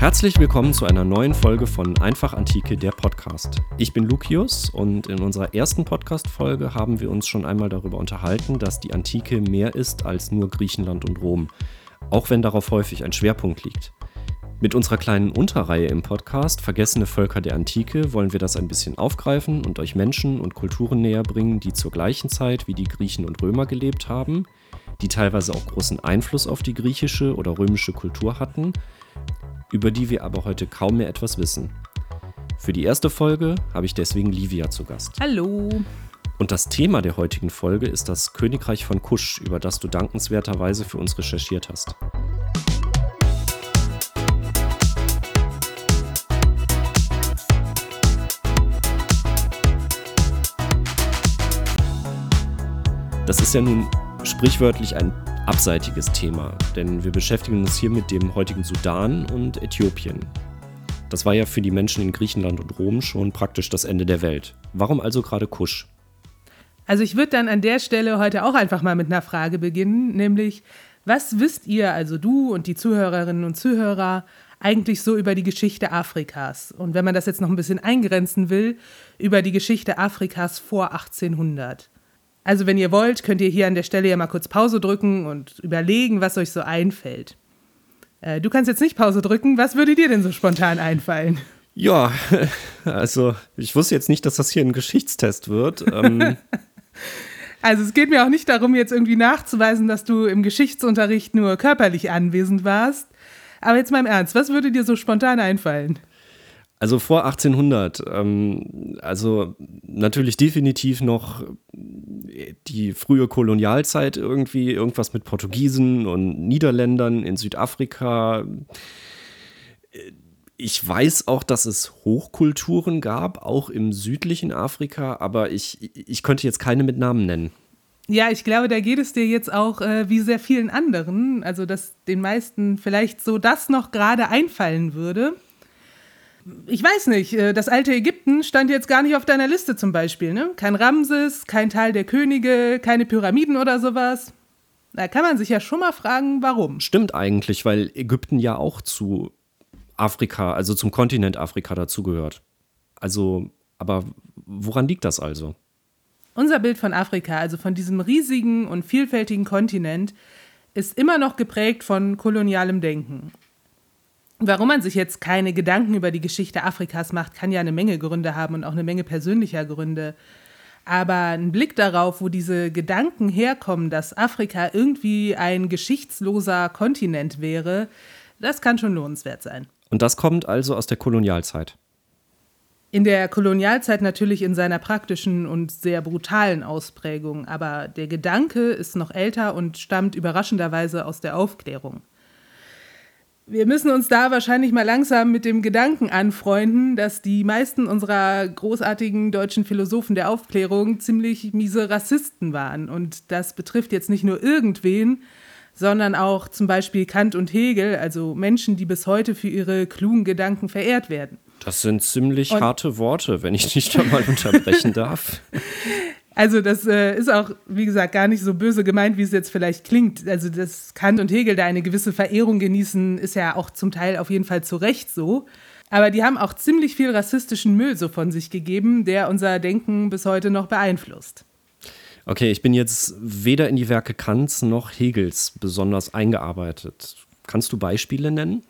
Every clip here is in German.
Herzlich willkommen zu einer neuen Folge von Einfach Antike, der Podcast. Ich bin Lucius und in unserer ersten Podcast-Folge haben wir uns schon einmal darüber unterhalten, dass die Antike mehr ist als nur Griechenland und Rom, auch wenn darauf häufig ein Schwerpunkt liegt. Mit unserer kleinen Unterreihe im Podcast Vergessene Völker der Antike wollen wir das ein bisschen aufgreifen und euch Menschen und Kulturen näher bringen, die zur gleichen Zeit wie die Griechen und Römer gelebt haben, die teilweise auch großen Einfluss auf die griechische oder römische Kultur hatten über die wir aber heute kaum mehr etwas wissen. Für die erste Folge habe ich deswegen Livia zu Gast. Hallo. Und das Thema der heutigen Folge ist das Königreich von Kusch, über das du dankenswerterweise für uns recherchiert hast. Das ist ja nun sprichwörtlich ein abseitiges Thema, denn wir beschäftigen uns hier mit dem heutigen Sudan und Äthiopien. Das war ja für die Menschen in Griechenland und Rom schon praktisch das Ende der Welt. Warum also gerade Kusch? Also ich würde dann an der Stelle heute auch einfach mal mit einer Frage beginnen, nämlich was wisst ihr, also du und die Zuhörerinnen und Zuhörer, eigentlich so über die Geschichte Afrikas? Und wenn man das jetzt noch ein bisschen eingrenzen will, über die Geschichte Afrikas vor 1800. Also wenn ihr wollt, könnt ihr hier an der Stelle ja mal kurz Pause drücken und überlegen, was euch so einfällt. Äh, du kannst jetzt nicht Pause drücken. Was würde dir denn so spontan einfallen? Ja, also ich wusste jetzt nicht, dass das hier ein Geschichtstest wird. Ähm. also es geht mir auch nicht darum, jetzt irgendwie nachzuweisen, dass du im Geschichtsunterricht nur körperlich anwesend warst. Aber jetzt mal im Ernst, was würde dir so spontan einfallen? Also vor 1800, ähm, also natürlich definitiv noch die frühe Kolonialzeit irgendwie, irgendwas mit Portugiesen und Niederländern in Südafrika. Ich weiß auch, dass es Hochkulturen gab, auch im südlichen Afrika, aber ich, ich könnte jetzt keine mit Namen nennen. Ja, ich glaube, da geht es dir jetzt auch äh, wie sehr vielen anderen, also dass den meisten vielleicht so das noch gerade einfallen würde ich weiß nicht, äh, das alte Ägypten stand jetzt gar nicht auf deiner Liste zum Beispiel, ne? Kein Ramses, kein Teil der Könige, keine Pyramiden oder sowas. Da kann man sich ja schon mal fragen, warum. Stimmt eigentlich, weil Ägypten ja auch zu Afrika, also zum Kontinent Afrika dazugehört. Also, aber woran liegt das also? Unser Bild von Afrika, also von diesem riesigen und vielfältigen Kontinent, ist immer noch geprägt von kolonialem Denken. Warum man sich jetzt keine Gedanken über die Geschichte Afrikas macht, kann ja eine Menge Gründe haben und auch eine Menge persönlicher Gründe. Aber ein Blick darauf, wo diese Gedanken herkommen, dass Afrika irgendwie ein geschichtsloser Kontinent wäre, das kann schon lohnenswert sein. Und das kommt also aus der Kolonialzeit. In der Kolonialzeit natürlich in seiner praktischen und sehr brutalen Ausprägung, aber der Gedanke ist noch älter und stammt überraschenderweise aus der Aufklärung wir müssen uns da wahrscheinlich mal langsam mit dem Gedanken anfreunden, dass die meisten unserer großartigen deutschen Philosophen der Aufklärung ziemlich miese Rassisten waren. Und das betrifft jetzt nicht nur irgendwen, sondern auch zum Beispiel Kant und Hegel, also Menschen, die bis heute für ihre klugen Gedanken verehrt werden. Das sind ziemlich und harte Worte, wenn ich dich da mal unterbrechen darf. Also das äh, ist auch, wie gesagt, gar nicht so böse gemeint, wie es jetzt vielleicht klingt. Also dass Kant und Hegel da eine gewisse Verehrung genießen, ist ja auch zum Teil auf jeden Fall zu Recht so. Aber die haben auch ziemlich viel rassistischen Müll so von sich gegeben, der unser Denken bis heute noch beeinflusst. Okay, ich bin jetzt weder in die Werke Kants noch Hegels besonders eingearbeitet. Kannst du Beispiele nennen?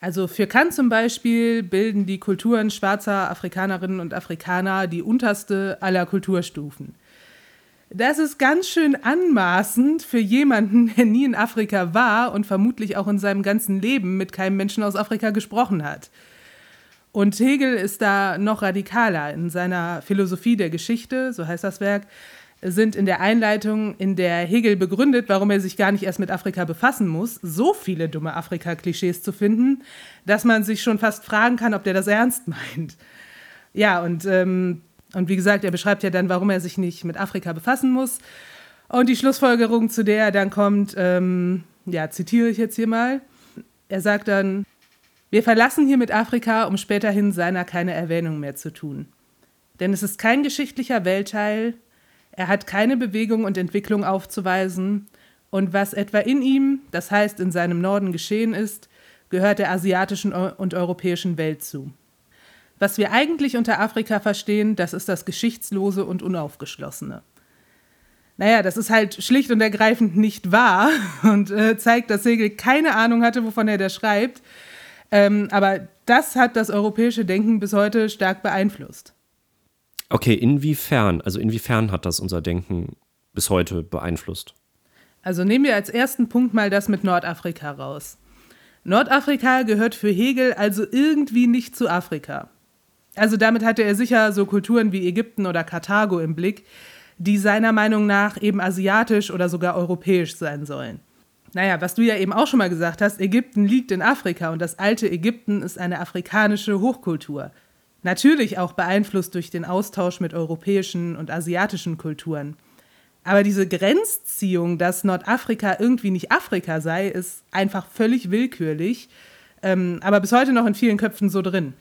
Also für Kant zum Beispiel bilden die Kulturen schwarzer Afrikanerinnen und Afrikaner die unterste aller Kulturstufen. Das ist ganz schön anmaßend für jemanden, der nie in Afrika war und vermutlich auch in seinem ganzen Leben mit keinem Menschen aus Afrika gesprochen hat. Und Hegel ist da noch radikaler. In seiner Philosophie der Geschichte, so heißt das Werk, sind in der Einleitung, in der Hegel begründet, warum er sich gar nicht erst mit Afrika befassen muss, so viele dumme Afrika-Klischees zu finden, dass man sich schon fast fragen kann, ob der das ernst meint. Ja, und, ähm, und wie gesagt, er beschreibt ja dann, warum er sich nicht mit Afrika befassen muss. Und die Schlussfolgerung, zu der er dann kommt, ähm, ja, zitiere ich jetzt hier mal. Er sagt dann, wir verlassen hier mit Afrika, um späterhin seiner keine Erwähnung mehr zu tun. Denn es ist kein geschichtlicher Weltteil, er hat keine Bewegung und Entwicklung aufzuweisen, und was etwa in ihm, das heißt in seinem Norden geschehen ist, gehört der asiatischen und europäischen Welt zu. Was wir eigentlich unter Afrika verstehen, das ist das Geschichtslose und Unaufgeschlossene. Naja, das ist halt schlicht und ergreifend nicht wahr und äh, zeigt, dass Hegel keine Ahnung hatte, wovon er da schreibt. Ähm, aber das hat das europäische Denken bis heute stark beeinflusst. Okay, inwiefern, also inwiefern hat das unser Denken bis heute beeinflusst? Also nehmen wir als ersten Punkt mal das mit Nordafrika raus. Nordafrika gehört für Hegel also irgendwie nicht zu Afrika. Also damit hatte er sicher so Kulturen wie Ägypten oder Karthago im Blick, die seiner Meinung nach eben asiatisch oder sogar europäisch sein sollen. Naja, was du ja eben auch schon mal gesagt hast, Ägypten liegt in Afrika und das alte Ägypten ist eine afrikanische Hochkultur. Natürlich auch beeinflusst durch den Austausch mit europäischen und asiatischen Kulturen. Aber diese Grenzziehung, dass Nordafrika irgendwie nicht Afrika sei, ist einfach völlig willkürlich, ähm, aber bis heute noch in vielen Köpfen so drin.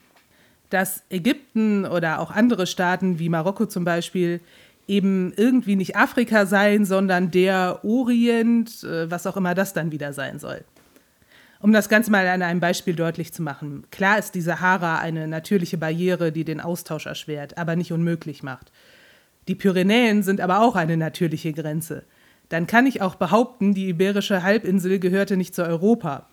Dass Ägypten oder auch andere Staaten wie Marokko zum Beispiel eben irgendwie nicht Afrika seien, sondern der Orient, äh, was auch immer das dann wieder sein soll. Um das Ganze mal an einem Beispiel deutlich zu machen. Klar ist die Sahara eine natürliche Barriere, die den Austausch erschwert, aber nicht unmöglich macht. Die Pyrenäen sind aber auch eine natürliche Grenze. Dann kann ich auch behaupten, die iberische Halbinsel gehörte nicht zu Europa.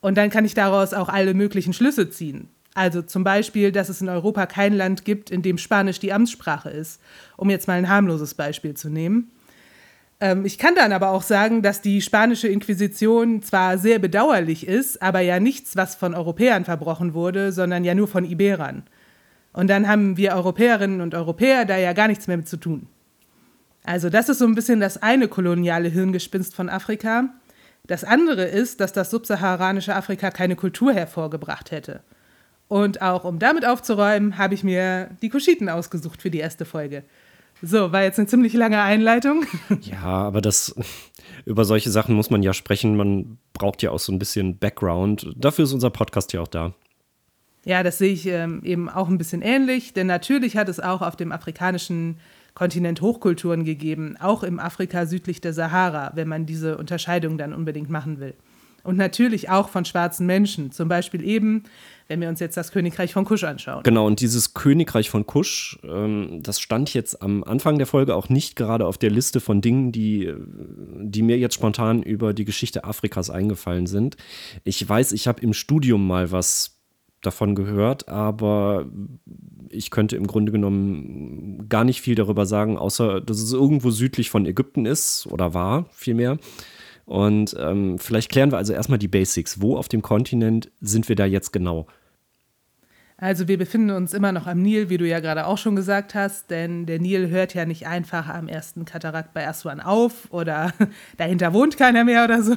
Und dann kann ich daraus auch alle möglichen Schlüsse ziehen. Also zum Beispiel, dass es in Europa kein Land gibt, in dem Spanisch die Amtssprache ist, um jetzt mal ein harmloses Beispiel zu nehmen. Ähm, ich kann dann aber auch sagen, dass die spanische Inquisition zwar sehr bedauerlich ist, aber ja nichts, was von Europäern verbrochen wurde, sondern ja nur von Iberern. Und dann haben wir Europäerinnen und Europäer da ja gar nichts mehr mit zu tun. Also das ist so ein bisschen das eine koloniale Hirngespinst von Afrika. Das andere ist, dass das subsaharanische Afrika keine Kultur hervorgebracht hätte. Und auch um damit aufzuräumen, habe ich mir die Kuschiten ausgesucht für die erste Folge. So, war jetzt eine ziemlich lange Einleitung. Ja, aber das über solche Sachen muss man ja sprechen. Man braucht ja auch so ein bisschen Background. Dafür ist unser Podcast ja auch da. Ja, das sehe ich ähm, eben auch ein bisschen ähnlich, denn natürlich hat es auch auf dem afrikanischen Kontinent Hochkulturen gegeben, auch im Afrika südlich der Sahara, wenn man diese Unterscheidung dann unbedingt machen will. Und natürlich auch von schwarzen Menschen, zum Beispiel eben wenn wir uns jetzt das Königreich von Kusch anschauen. Genau, und dieses Königreich von Kusch, ähm, das stand jetzt am Anfang der Folge auch nicht gerade auf der Liste von Dingen, die, die mir jetzt spontan über die Geschichte Afrikas eingefallen sind. Ich weiß, ich habe im Studium mal was davon gehört, aber ich könnte im Grunde genommen gar nicht viel darüber sagen, außer dass es irgendwo südlich von Ägypten ist oder war, vielmehr. Und ähm, vielleicht klären wir also erstmal die Basics. Wo auf dem Kontinent sind wir da jetzt genau? Also wir befinden uns immer noch am Nil, wie du ja gerade auch schon gesagt hast, denn der Nil hört ja nicht einfach am ersten Katarakt bei Aswan auf oder dahinter wohnt keiner mehr oder so.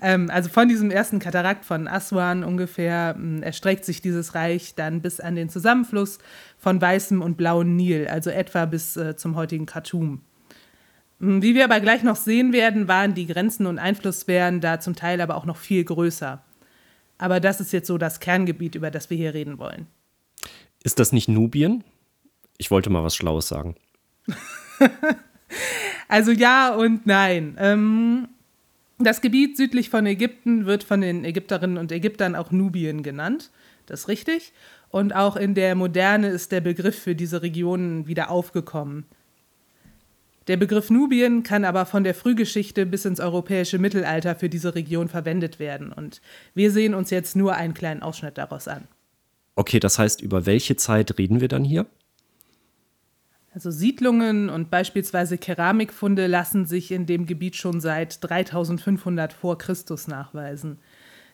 Ähm, also von diesem ersten Katarakt von Aswan ungefähr ähm, erstreckt sich dieses Reich dann bis an den Zusammenfluss von weißem und blauem Nil, also etwa bis äh, zum heutigen Khartoum. Hm, wie wir aber gleich noch sehen werden, waren die Grenzen und Einflusssphären da zum Teil aber auch noch viel größer. Aber das ist jetzt so das Kerngebiet, über das wir hier reden wollen. Ist das nicht Nubien? Ich wollte mal was Schlaues sagen. also ja und nein. Ähm, das Gebiet südlich von Ägypten wird von den Ägypterinnen und Ägyptern auch Nubien genannt. Das ist richtig. Und auch in der Moderne ist der Begriff für diese Regionen wieder aufgekommen. Der Begriff Nubien kann aber von der Frühgeschichte bis ins europäische Mittelalter für diese Region verwendet werden. Und wir sehen uns jetzt nur einen kleinen Ausschnitt daraus an. Okay, das heißt, über welche Zeit reden wir dann hier? Also Siedlungen und beispielsweise Keramikfunde lassen sich in dem Gebiet schon seit 3500 vor Christus nachweisen.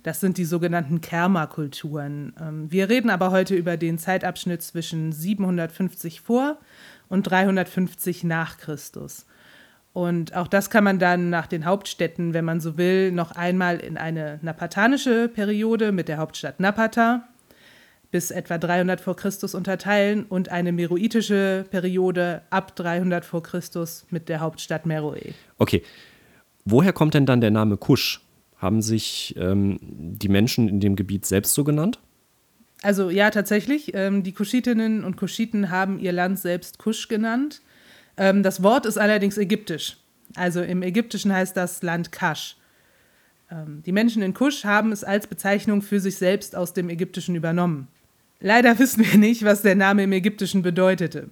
Das sind die sogenannten Kerma-Kulturen. Ähm, wir reden aber heute über den Zeitabschnitt zwischen 750 vor und 350 nach Christus. Und auch das kann man dann nach den Hauptstädten, wenn man so will, noch einmal in eine napatanische Periode mit der Hauptstadt Napata bis etwa 300 vor Christus unterteilen und eine meroitische Periode ab 300 vor Christus mit der Hauptstadt Meroe. Okay. Woher kommt denn dann der Name Kusch? Haben sich ähm, die Menschen in dem Gebiet selbst so genannt? Also ja, tatsächlich. Ähm, die Kuschitinnen und Kuschiten haben ihr Land selbst Kusch genannt. Ähm, das Wort ist allerdings ägyptisch. Also im Ägyptischen heißt das Land Kasch. Ähm, die Menschen in Kusch haben es als Bezeichnung für sich selbst aus dem Ägyptischen übernommen. Leider wissen wir nicht, was der Name im Ägyptischen bedeutete.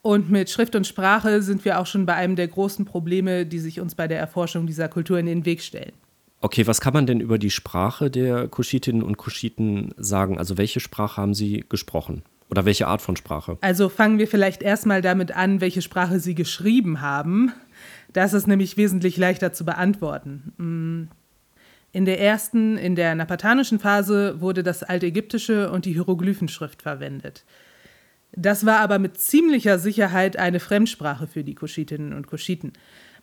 Und mit Schrift und Sprache sind wir auch schon bei einem der großen Probleme, die sich uns bei der Erforschung dieser Kultur in den Weg stellen. Okay, was kann man denn über die Sprache der Kuschitinnen und Kuschiten sagen? Also welche Sprache haben sie gesprochen? Oder welche Art von Sprache? Also fangen wir vielleicht erstmal damit an, welche Sprache sie geschrieben haben. Das ist nämlich wesentlich leichter zu beantworten. Mm. In der ersten, in der napatanischen Phase, wurde das Altägyptische und die Hieroglyphenschrift verwendet. Das war aber mit ziemlicher Sicherheit eine Fremdsprache für die Kuschitinnen und Kuschiten.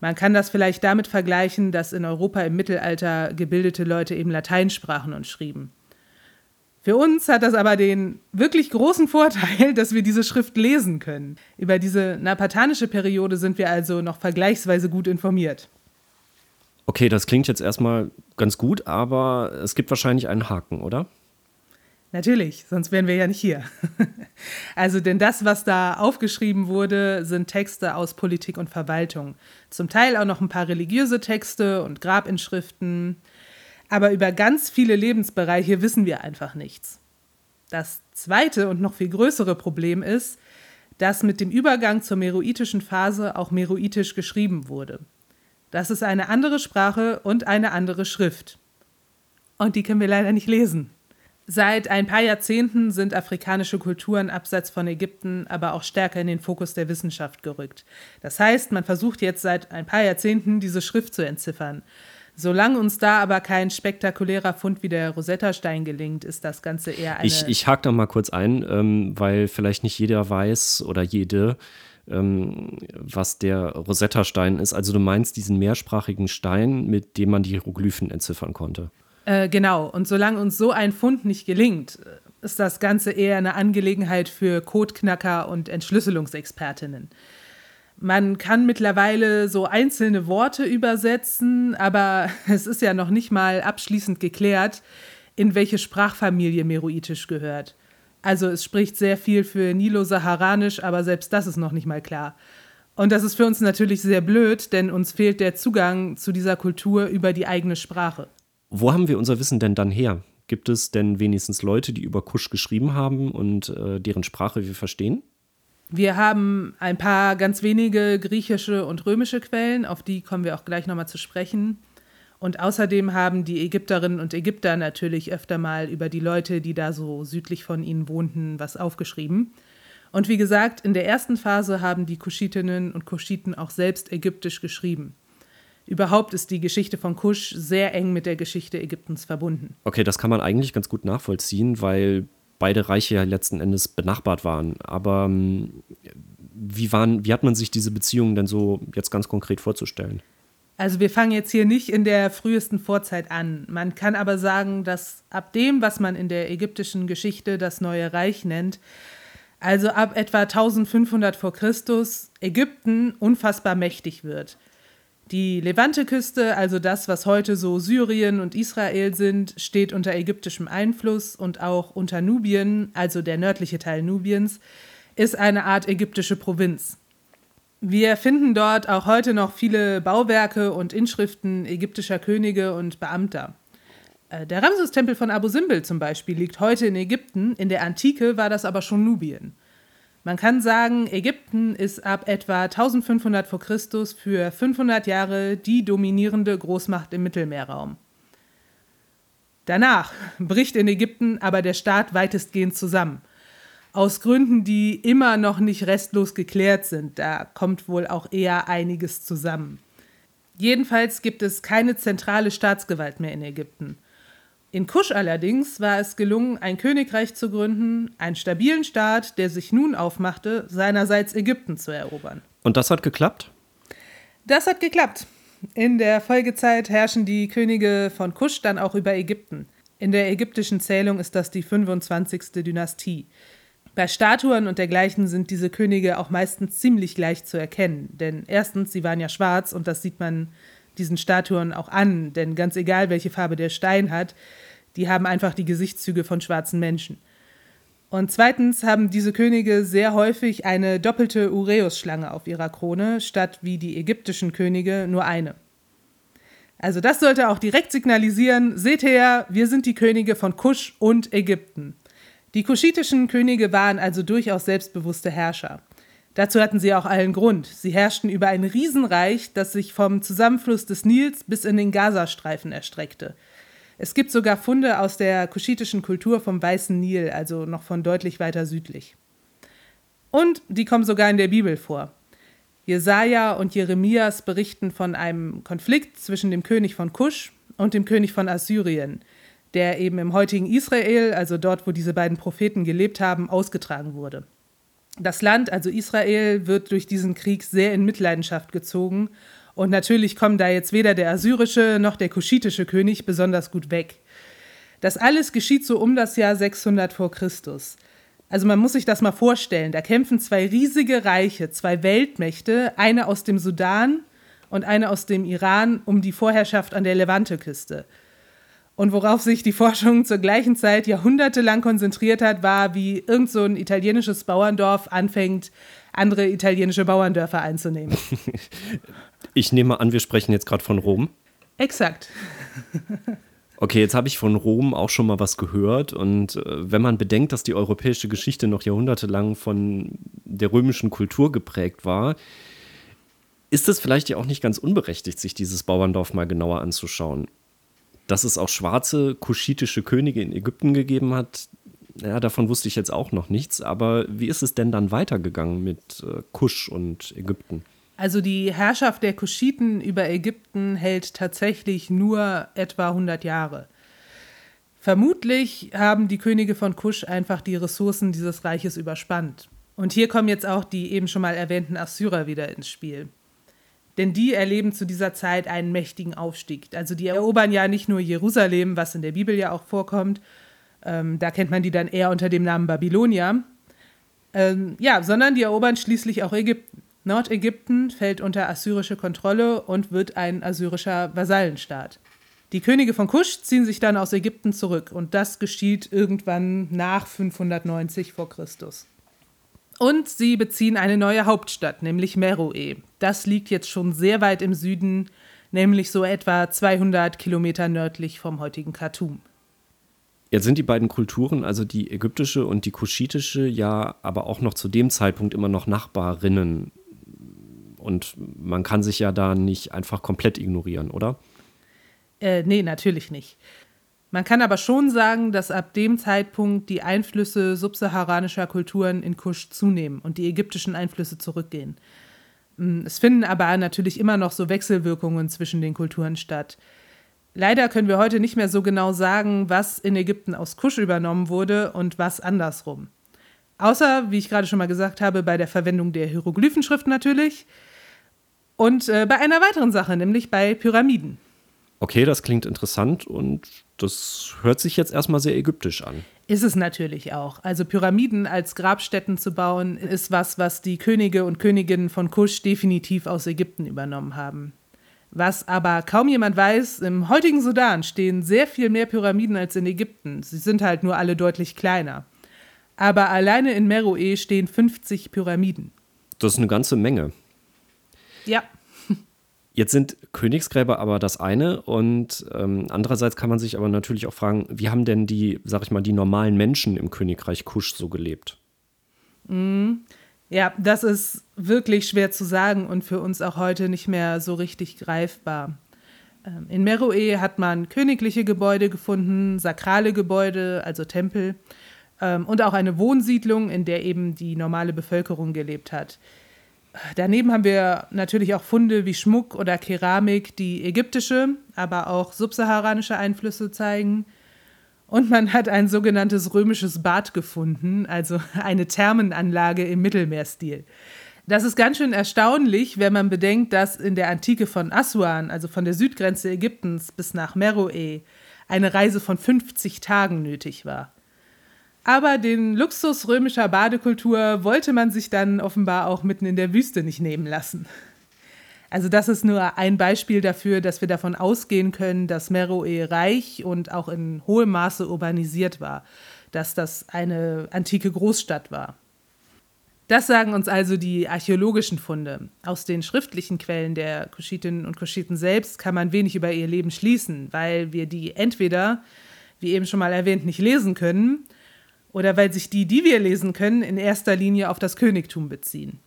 Man kann das vielleicht damit vergleichen, dass in Europa im Mittelalter gebildete Leute eben Latein sprachen und schrieben. Für uns hat das aber den wirklich großen Vorteil, dass wir diese Schrift lesen können. Über diese napatanische Periode sind wir also noch vergleichsweise gut informiert. Okay, das klingt jetzt erstmal ganz gut, aber es gibt wahrscheinlich einen Haken, oder? Natürlich, sonst wären wir ja nicht hier. also, denn das, was da aufgeschrieben wurde, sind Texte aus Politik und Verwaltung. Zum Teil auch noch ein paar religiöse Texte und Grabinschriften. Aber über ganz viele Lebensbereiche wissen wir einfach nichts. Das zweite und noch viel größere Problem ist, dass mit dem Übergang zur meroitischen Phase auch meroitisch geschrieben wurde. Das ist eine andere Sprache und eine andere Schrift. Und die können wir leider nicht lesen. Seit ein paar Jahrzehnten sind afrikanische Kulturen abseits von Ägypten aber auch stärker in den Fokus der Wissenschaft gerückt. Das heißt, man versucht jetzt seit ein paar Jahrzehnten diese Schrift zu entziffern. Solange uns da aber kein spektakulärer Fund wie der Rosetta-Stein gelingt, ist das Ganze eher eine. Ich, ich hake da mal kurz ein, ähm, weil vielleicht nicht jeder weiß oder jede, ähm, was der Rosetta-Stein ist. Also du meinst diesen mehrsprachigen Stein, mit dem man die Hieroglyphen entziffern konnte. Äh, genau, und solange uns so ein Fund nicht gelingt, ist das Ganze eher eine Angelegenheit für Codeknacker und Entschlüsselungsexpertinnen. Man kann mittlerweile so einzelne Worte übersetzen, aber es ist ja noch nicht mal abschließend geklärt, in welche Sprachfamilie Meroitisch gehört. Also es spricht sehr viel für Nilo-Saharanisch, aber selbst das ist noch nicht mal klar. Und das ist für uns natürlich sehr blöd, denn uns fehlt der Zugang zu dieser Kultur über die eigene Sprache. Wo haben wir unser Wissen denn dann her? Gibt es denn wenigstens Leute, die über Kusch geschrieben haben und äh, deren Sprache wir verstehen? Wir haben ein paar ganz wenige griechische und römische Quellen, auf die kommen wir auch gleich nochmal zu sprechen. Und außerdem haben die Ägypterinnen und Ägypter natürlich öfter mal über die Leute, die da so südlich von ihnen wohnten, was aufgeschrieben. Und wie gesagt, in der ersten Phase haben die Kuschitinnen und Kuschiten auch selbst ägyptisch geschrieben. Überhaupt ist die Geschichte von Kusch sehr eng mit der Geschichte Ägyptens verbunden. Okay, das kann man eigentlich ganz gut nachvollziehen, weil beide Reiche ja letzten Endes benachbart waren. Aber ähm, wie, waren, wie hat man sich diese Beziehungen denn so jetzt ganz konkret vorzustellen? Also wir fangen jetzt hier nicht in der frühesten Vorzeit an. Man kann aber sagen, dass ab dem, was man in der ägyptischen Geschichte das neue Reich nennt, also ab etwa 1500 vor Christus, Ägypten unfassbar mächtig wird. Die Levante-Küste, also das, was heute so Syrien und Israel sind, steht unter ägyptischem Einfluss und auch unter Nubien, also der nördliche Teil Nubiens, ist eine Art ägyptische Provinz. Wir finden dort auch heute noch viele Bauwerke und Inschriften ägyptischer Könige und Beamter. Äh, der Ramses-Tempel von Abu Simbel zum Beispiel liegt heute in Ägypten, in der Antike war das aber schon Nubien. Man kann sagen, Ägypten ist ab etwa 1500 vor Christus für 500 Jahre die dominierende Großmacht im Mittelmeerraum. Danach bricht in Ägypten aber der Staat weitestgehend zusammen. Aus Gründen, die immer noch nicht restlos geklärt sind. Da kommt wohl auch eher einiges zusammen. Jedenfalls gibt es keine zentrale Staatsgewalt mehr in Ägypten. In Kusch allerdings war es gelungen, ein Königreich zu gründen, einen stabilen Staat, der sich nun aufmachte, seinerseits Ägypten zu erobern. Und das hat geklappt? Das hat geklappt. In der Folgezeit herrschen die Könige von Kusch dann auch über Ägypten. In der ägyptischen Zählung ist das die 25. Dynastie. Bei Statuen und dergleichen sind diese Könige auch meistens ziemlich leicht zu erkennen, denn erstens, sie waren ja schwarz und das sieht man diesen Statuen auch an, denn ganz egal, welche Farbe der Stein hat, die haben einfach die Gesichtszüge von schwarzen Menschen. Und zweitens haben diese Könige sehr häufig eine doppelte Ureus-Schlange auf ihrer Krone, statt wie die ägyptischen Könige nur eine. Also das sollte auch direkt signalisieren, seht her, wir sind die Könige von Kusch und Ägypten. Die kuschitischen Könige waren also durchaus selbstbewusste Herrscher. Dazu hatten sie auch allen Grund. Sie herrschten über ein Riesenreich, das sich vom Zusammenfluss des Nils bis in den Gazastreifen erstreckte. Es gibt sogar Funde aus der kuschitischen Kultur vom Weißen Nil, also noch von deutlich weiter südlich. Und die kommen sogar in der Bibel vor. Jesaja und Jeremias berichten von einem Konflikt zwischen dem König von Kusch und dem König von Assyrien, der eben im heutigen Israel, also dort, wo diese beiden Propheten gelebt haben, ausgetragen wurde. Das Land, also Israel, wird durch diesen Krieg sehr in Mitleidenschaft gezogen und natürlich kommen da jetzt weder der assyrische noch der kuschitische König besonders gut weg. Das alles geschieht so um das Jahr 600 vor Christus. Also man muss sich das mal vorstellen. Da kämpfen zwei riesige Reiche, zwei Weltmächte, eine aus dem Sudan und eine aus dem Iran um die Vorherrschaft an der Levante-Küste. Und worauf sich die Forschung zur gleichen Zeit jahrhundertelang konzentriert hat, war, wie irgend so ein italienisches Bauerndorf anfängt, andere italienische Bauerndörfer einzunehmen. Ich nehme an, wir sprechen jetzt gerade von Rom. Exakt. Okay, jetzt habe ich von Rom auch schon mal was gehört. Und äh, wenn man bedenkt, dass die europäische Geschichte noch jahrhundertelang von der römischen Kultur geprägt war, ist es vielleicht ja auch nicht ganz unberechtigt, sich dieses Bauerndorf mal genauer anzuschauen. Dass es auch schwarze kuschitische Könige in Ägypten gegeben hat, ja, davon wusste ich jetzt auch noch nichts. Aber wie ist es denn dann weitergegangen mit äh, Kusch und Ägypten? Also die Herrschaft der Kuschiten über Ägypten hält tatsächlich nur etwa 100 Jahre. Vermutlich haben die Könige von Kusch einfach die Ressourcen dieses Reiches überspannt. Und hier kommen jetzt auch die eben schon mal erwähnten Assyrer wieder ins Spiel. Denn die erleben zu dieser Zeit einen mächtigen Aufstieg. Also die erobern ja nicht nur Jerusalem, was in der Bibel ja auch vorkommt, ähm, da kennt man die dann eher unter dem Namen Babylonier, ähm, ja, sondern die erobern schließlich auch Ägypten. Nordägypten fällt unter assyrische Kontrolle und wird ein assyrischer Vasallenstaat. Die Könige von Kusch ziehen sich dann aus Ägypten zurück und das geschieht irgendwann nach 590 vor Christus. Und sie beziehen eine neue Hauptstadt, nämlich Meroe. Das liegt jetzt schon sehr weit im Süden, nämlich so etwa 200 Kilometer nördlich vom heutigen Khartoum. Jetzt sind die beiden Kulturen, also die ägyptische und die kuschitische, ja aber auch noch zu dem Zeitpunkt immer noch Nachbarinnen. Und man kann sich ja da nicht einfach komplett ignorieren, oder? Äh, nee, natürlich nicht. Man kann aber schon sagen, dass ab dem Zeitpunkt die Einflüsse subsaharanischer Kulturen in Kusch zunehmen und die ägyptischen Einflüsse zurückgehen. Mm, es finden aber natürlich immer noch so Wechselwirkungen zwischen den Kulturen statt. Leider können wir heute nicht mehr so genau sagen, was in Ägypten aus Kusch übernommen wurde und was andersrum. Außer, wie ich gerade schon mal gesagt habe, bei der Verwendung der Hieroglyphenschrift natürlich. Und äh, bei einer weiteren Sache, nämlich bei Pyramiden. Okay, das klingt interessant und das hört sich jetzt erstmal sehr ägyptisch an. Ist es natürlich auch. Also Pyramiden als Grabstätten zu bauen, ist was, was die Könige und Königinnen von Kusch definitiv aus Ägypten übernommen haben. Was aber kaum jemand weiß, im heutigen Sudan stehen sehr viel mehr Pyramiden als in Ägypten. Sie sind halt nur alle deutlich kleiner. Aber alleine in Meroe stehen 50 Pyramiden. Das ist eine ganze Menge. Ja. Jetzt sind Königsgräber aber das eine und ähm, andererseits kann man sich aber natürlich auch fragen, wie haben denn die, sag ich mal, die normalen Menschen im Königreich Kusch so gelebt? Mm, ja, das ist wirklich schwer zu sagen und für uns auch heute nicht mehr so richtig greifbar. Ähm, in Meroe hat man königliche Gebäude gefunden, sakrale Gebäude, also Tempel, ähm, und auch eine Wohnsiedlung, in der eben die normale Bevölkerung gelebt hat. Daneben haben wir natürlich auch Funde wie Schmuck oder Keramik, die ägyptische, aber auch subsaharanische Einflüsse zeigen. Und man hat ein sogenanntes römisches Bad gefunden, also eine Thermenanlage im Mittelmeerstil. Das ist ganz schön erstaunlich, wenn man bedenkt, dass in der Antike von Aswan, also von der Südgrenze Ägyptens bis nach Meroe, eine Reise von 50 Tagen nötig war. Aber den Luxus römischer Badekultur wollte man sich dann offenbar auch mitten in der Wüste nicht nehmen lassen. Also das ist nur ein Beispiel dafür, dass wir davon ausgehen können, dass Meroe reich und auch in hohem Maße urbanisiert war, dass das eine antike Großstadt war. Das sagen uns also die archäologischen Funde. Aus den schriftlichen Quellen der Kuschitinnen und Kuschiten selbst kann man wenig über ihr Leben schließen, weil wir die entweder, wie eben schon mal erwähnt, nicht lesen können oder weil sich die, die wir lesen können, in erster Linie auf das Königtum beziehen.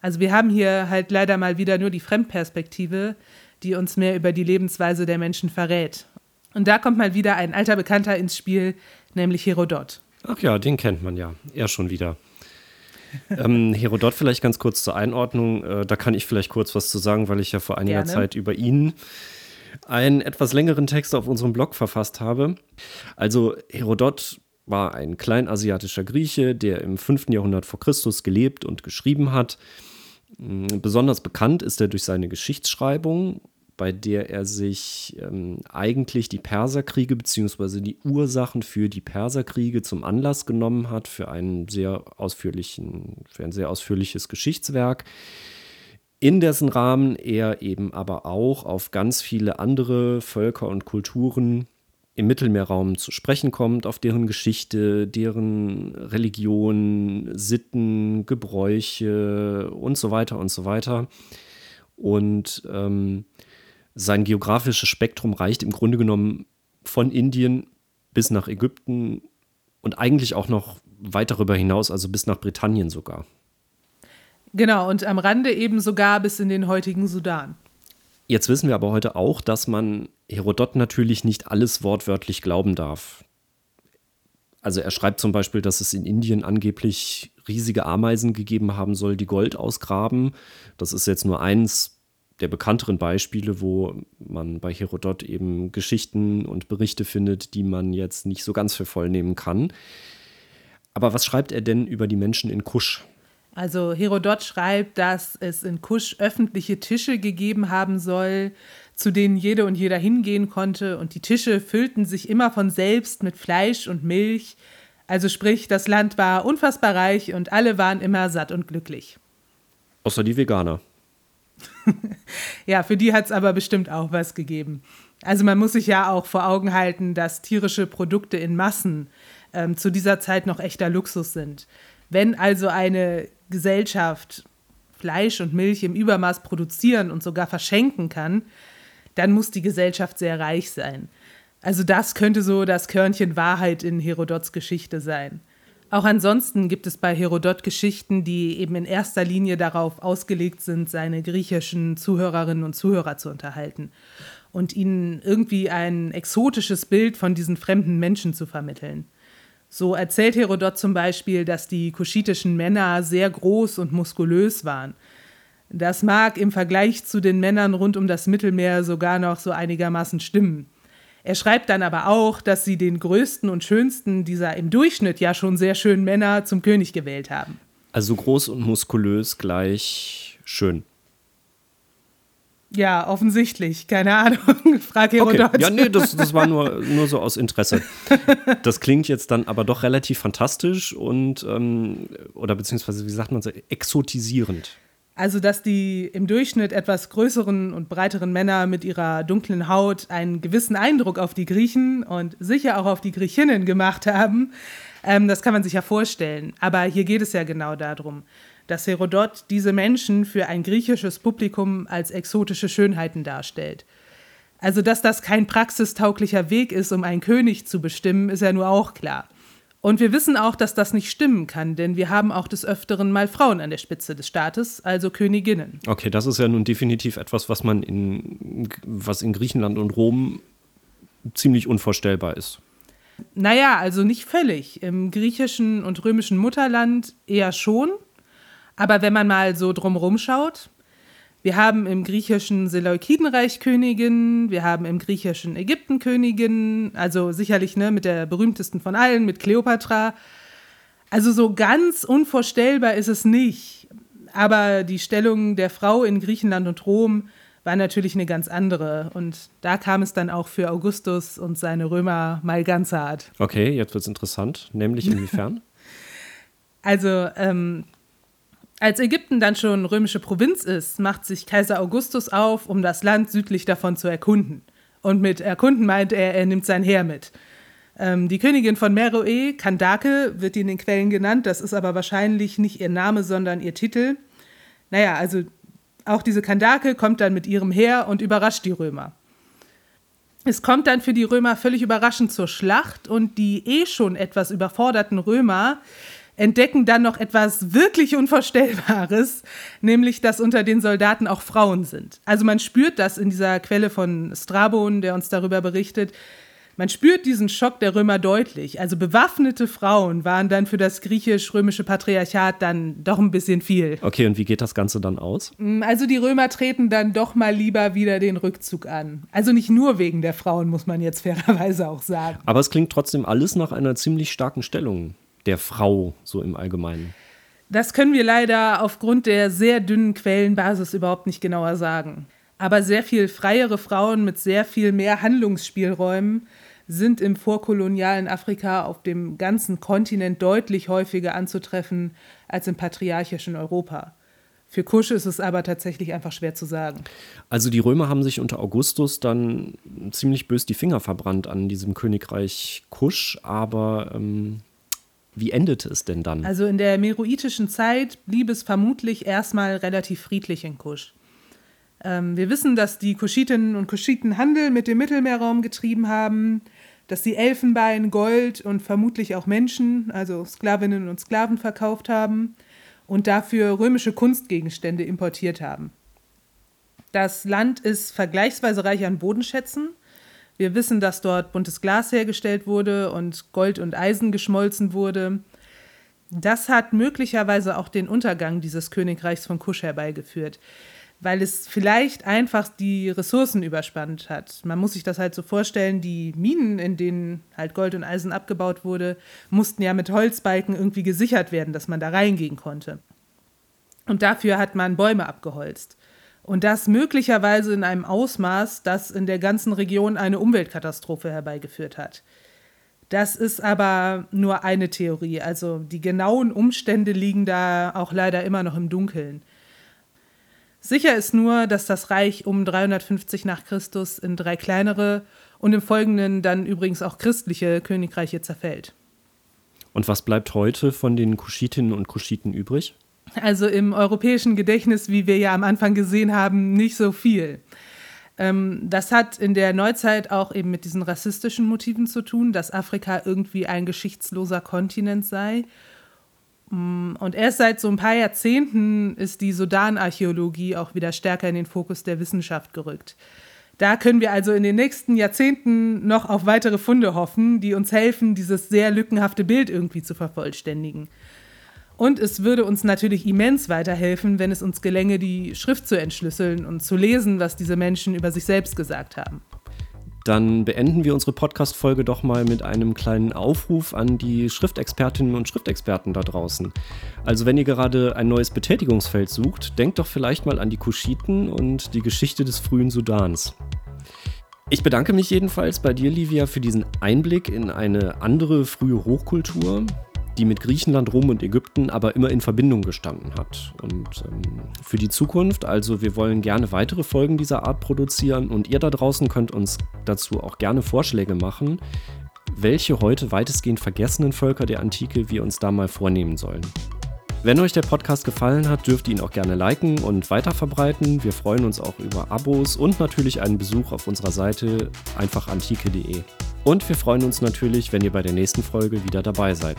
Also wir haben hier halt leider mal wieder nur die Fremdperspektive, die uns mehr über die Lebensweise der Menschen verrät. Und da kommt mal wieder ein alter Bekannter ins Spiel, nämlich Herodot. Ach ja, den kennt man ja. Er schon wieder ähm, Herodot vielleicht ganz kurz zur Einordnung. Äh, da kann ich vielleicht kurz was zu sagen, weil ich ja vor einiger Gerne. Zeit über ihn einen etwas längeren Text auf unserem Blog verfasst habe. Also Herodot war ein kleinasiatischer Grieche, der im 5. Jahrhundert vor Christus gelebt und geschrieben hat. Besonders bekannt ist er durch seine Geschichtsschreibung bei der er sich ähm, eigentlich die Perserkriege bzw. die Ursachen für die Perserkriege zum Anlass genommen hat für einen sehr ausführlichen, für ein sehr ausführliches Geschichtswerk, in dessen Rahmen er eben aber auch auf ganz viele andere Völker und Kulturen im Mittelmeerraum zu sprechen kommt, auf deren Geschichte, deren Religion, Sitten, Gebräuche und so weiter und so weiter. Und ähm, sein geografisches Spektrum reicht im Grunde genommen von Indien bis nach Ägypten und eigentlich auch noch weit darüber hinaus, also bis nach Britannien sogar. Genau, und am Rande eben sogar bis in den heutigen Sudan. Jetzt wissen wir aber heute auch, dass man Herodot natürlich nicht alles wortwörtlich glauben darf. Also er schreibt zum Beispiel, dass es in Indien angeblich riesige Ameisen gegeben haben soll, die Gold ausgraben. Das ist jetzt nur eins der bekannteren Beispiele, wo man bei Herodot eben Geschichten und Berichte findet, die man jetzt nicht so ganz für voll nehmen kann. Aber was schreibt er denn über die Menschen in Kusch? Also Herodot schreibt, dass es in Kusch öffentliche Tische gegeben haben soll, zu denen jede und jeder hingehen konnte, und die Tische füllten sich immer von selbst mit Fleisch und Milch. Also sprich, das Land war unfassbar reich und alle waren immer satt und glücklich. Außer die Veganer. ja, für die hat es aber bestimmt auch was gegeben. Also man muss sich ja auch vor Augen halten, dass tierische Produkte in Massen ähm, zu dieser Zeit noch echter Luxus sind. Wenn also eine Gesellschaft Fleisch und Milch im Übermaß produzieren und sogar verschenken kann, dann muss die Gesellschaft sehr reich sein. Also das könnte so das Körnchen Wahrheit in Herodots Geschichte sein. Auch ansonsten gibt es bei Herodot Geschichten, die eben in erster Linie darauf ausgelegt sind, seine griechischen Zuhörerinnen und Zuhörer zu unterhalten und ihnen irgendwie ein exotisches Bild von diesen fremden Menschen zu vermitteln. So erzählt Herodot zum Beispiel, dass die kuschitischen Männer sehr groß und muskulös waren. Das mag im Vergleich zu den Männern rund um das Mittelmeer sogar noch so einigermaßen stimmen. Er schreibt dann aber auch, dass sie den größten und schönsten dieser im Durchschnitt ja schon sehr schönen Männer zum König gewählt haben. Also groß und muskulös gleich schön. Ja, offensichtlich. Keine Ahnung. Frag Herodot. Okay. Ja, nee, das, das war nur, nur so aus Interesse. Das klingt jetzt dann aber doch relativ fantastisch und, ähm, oder beziehungsweise, wie sagt man so, exotisierend. Also, dass die im Durchschnitt etwas größeren und breiteren Männer mit ihrer dunklen Haut einen gewissen Eindruck auf die Griechen und sicher auch auf die Griechinnen gemacht haben, ähm, das kann man sich ja vorstellen. Aber hier geht es ja genau darum, dass Herodot diese Menschen für ein griechisches Publikum als exotische Schönheiten darstellt. Also, dass das kein praxistauglicher Weg ist, um einen König zu bestimmen, ist ja nur auch klar. Und wir wissen auch, dass das nicht stimmen kann, denn wir haben auch des Öfteren mal Frauen an der Spitze des Staates, also Königinnen. Okay, das ist ja nun definitiv etwas, was man in, was in Griechenland und Rom ziemlich unvorstellbar ist. Naja, also nicht völlig. Im griechischen und römischen Mutterland eher schon. Aber wenn man mal so drumherum schaut, wir haben im griechischen Seleukidenreich Königinnen, wir haben im griechischen Ägypten Königinnen, also sicherlich ne, mit der berühmtesten von allen, mit Kleopatra. Also so ganz unvorstellbar ist es nicht. Aber die Stellung der Frau in Griechenland und Rom war natürlich eine ganz andere. Und da kam es dann auch für Augustus und seine Römer mal ganz hart. Okay, jetzt wird es interessant. Nämlich inwiefern? also ähm, als Ägypten dann schon römische Provinz ist, macht sich Kaiser Augustus auf, um das Land südlich davon zu erkunden. Und mit erkunden meint er, er nimmt sein Heer mit. Ähm, die Königin von Meroe, Kandake, wird in den Quellen genannt. Das ist aber wahrscheinlich nicht ihr Name, sondern ihr Titel. Naja, also auch diese Kandake kommt dann mit ihrem Heer und überrascht die Römer. Es kommt dann für die Römer völlig überraschend zur Schlacht und die eh schon etwas überforderten Römer entdecken dann noch etwas wirklich Unvorstellbares, nämlich dass unter den Soldaten auch Frauen sind. Also man spürt das in dieser Quelle von Strabon, der uns darüber berichtet, man spürt diesen Schock der Römer deutlich. Also bewaffnete Frauen waren dann für das griechisch-römische Patriarchat dann doch ein bisschen viel. Okay, und wie geht das Ganze dann aus? Mm, also die Römer treten dann doch mal lieber wieder den Rückzug an. Also nicht nur wegen der Frauen, muss man jetzt fairerweise auch sagen. Aber es klingt trotzdem alles nach einer ziemlich starken Stellung der Frau, so im Allgemeinen. Das können wir leider aufgrund der sehr dünnen Quellenbasis überhaupt nicht genauer sagen. Aber sehr viel freiere Frauen mit sehr viel mehr Handlungsspielräumen sind im vorkolonialen Afrika auf dem ganzen Kontinent deutlich häufiger anzutreffen als im patriarchischen Europa. Für Kusch ist es aber tatsächlich einfach schwer zu sagen. Also die Römer haben sich unter Augustus dann ziemlich bös die Finger verbrannt an diesem Königreich Kusch, aber ähm, wie endete es denn dann? Also in der meroitischen Zeit blieb es vermutlich erstmal relativ friedlich in Kusch. Ähm, wir wissen, dass die Kuschitinnen und Kuschiten Handel mit dem Mittelmeerraum getrieben haben dass sie Elfenbein, Gold und vermutlich auch Menschen, also Sklavinnen und Sklaven verkauft haben und dafür römische Kunstgegenstände importiert haben. Das Land ist vergleichsweise reich an Bodenschätzen. Wir wissen, dass dort buntes Glas hergestellt wurde und Gold und Eisen geschmolzen wurde. Das hat möglicherweise auch den Untergang dieses Königreichs von Kusch herbeigeführt weil es vielleicht einfach die Ressourcen überspannt hat. Man muss sich das halt so vorstellen, die Minen, in denen halt Gold und Eisen abgebaut wurde, mussten ja mit Holzbalken irgendwie gesichert werden, dass man da reingehen konnte. Und dafür hat man Bäume abgeholzt. Und das möglicherweise in einem Ausmaß, das in der ganzen Region eine Umweltkatastrophe herbeigeführt hat. Das ist aber nur eine Theorie. Also die genauen Umstände liegen da auch leider immer noch im Dunkeln. Sicher ist nur, dass das Reich um 350 nach Christus in drei kleinere und im folgenden dann übrigens auch christliche Königreiche zerfällt. Und was bleibt heute von den Kuschitinnen und Kuschiten übrig? Also im europäischen Gedächtnis, wie wir ja am Anfang gesehen haben, nicht so viel. Ähm, das hat in der Neuzeit auch eben mit diesen rassistischen Motiven zu tun, dass Afrika irgendwie ein geschichtsloser Kontinent sei Mm, und erst seit so ein paar Jahrzehnten ist die Sudan-Archäologie auch wieder stärker in den Fokus der Wissenschaft gerückt. Da können wir also in den nächsten Jahrzehnten noch auf weitere Funde hoffen, die uns helfen, dieses sehr lückenhafte Bild irgendwie zu vervollständigen. Und es würde uns natürlich immens weiterhelfen, wenn es uns gelänge, die Schrift zu entschlüsseln und zu lesen, was diese Menschen über sich selbst gesagt haben dann beenden wir unsere Podcast-Folge doch mal mit einem kleinen Aufruf an die Schriftexpertinnen und Schriftexperten da draußen. Also, wenn ihr gerade ein neues Betätigungsfeld sucht, denkt doch vielleicht mal an die Kuschiten und die Geschichte des frühen Sudans. Ich bedanke mich jedenfalls bei dir, Livia, für diesen Einblick in eine andere frühe Hochkultur, die mit Griechenland, Rom und Ägypten aber immer in Verbindung gestanden hat. Und ähm, für die Zukunft, also wir wollen gerne weitere Folgen dieser Art produzieren und ihr da draußen könnt uns dazu auch gerne Vorschläge machen, welche heute weitestgehend vergessenen Völker der Antike wir uns da mal vornehmen sollen. Wenn euch der Podcast gefallen hat, dürft ihr ihn auch gerne liken und weiterverbreiten. Wir freuen uns auch über Abos und natürlich einen Besuch auf unserer Seite einfachantike.de. Und wir freuen uns natürlich, wenn ihr bei der nächsten Folge wieder dabei seid.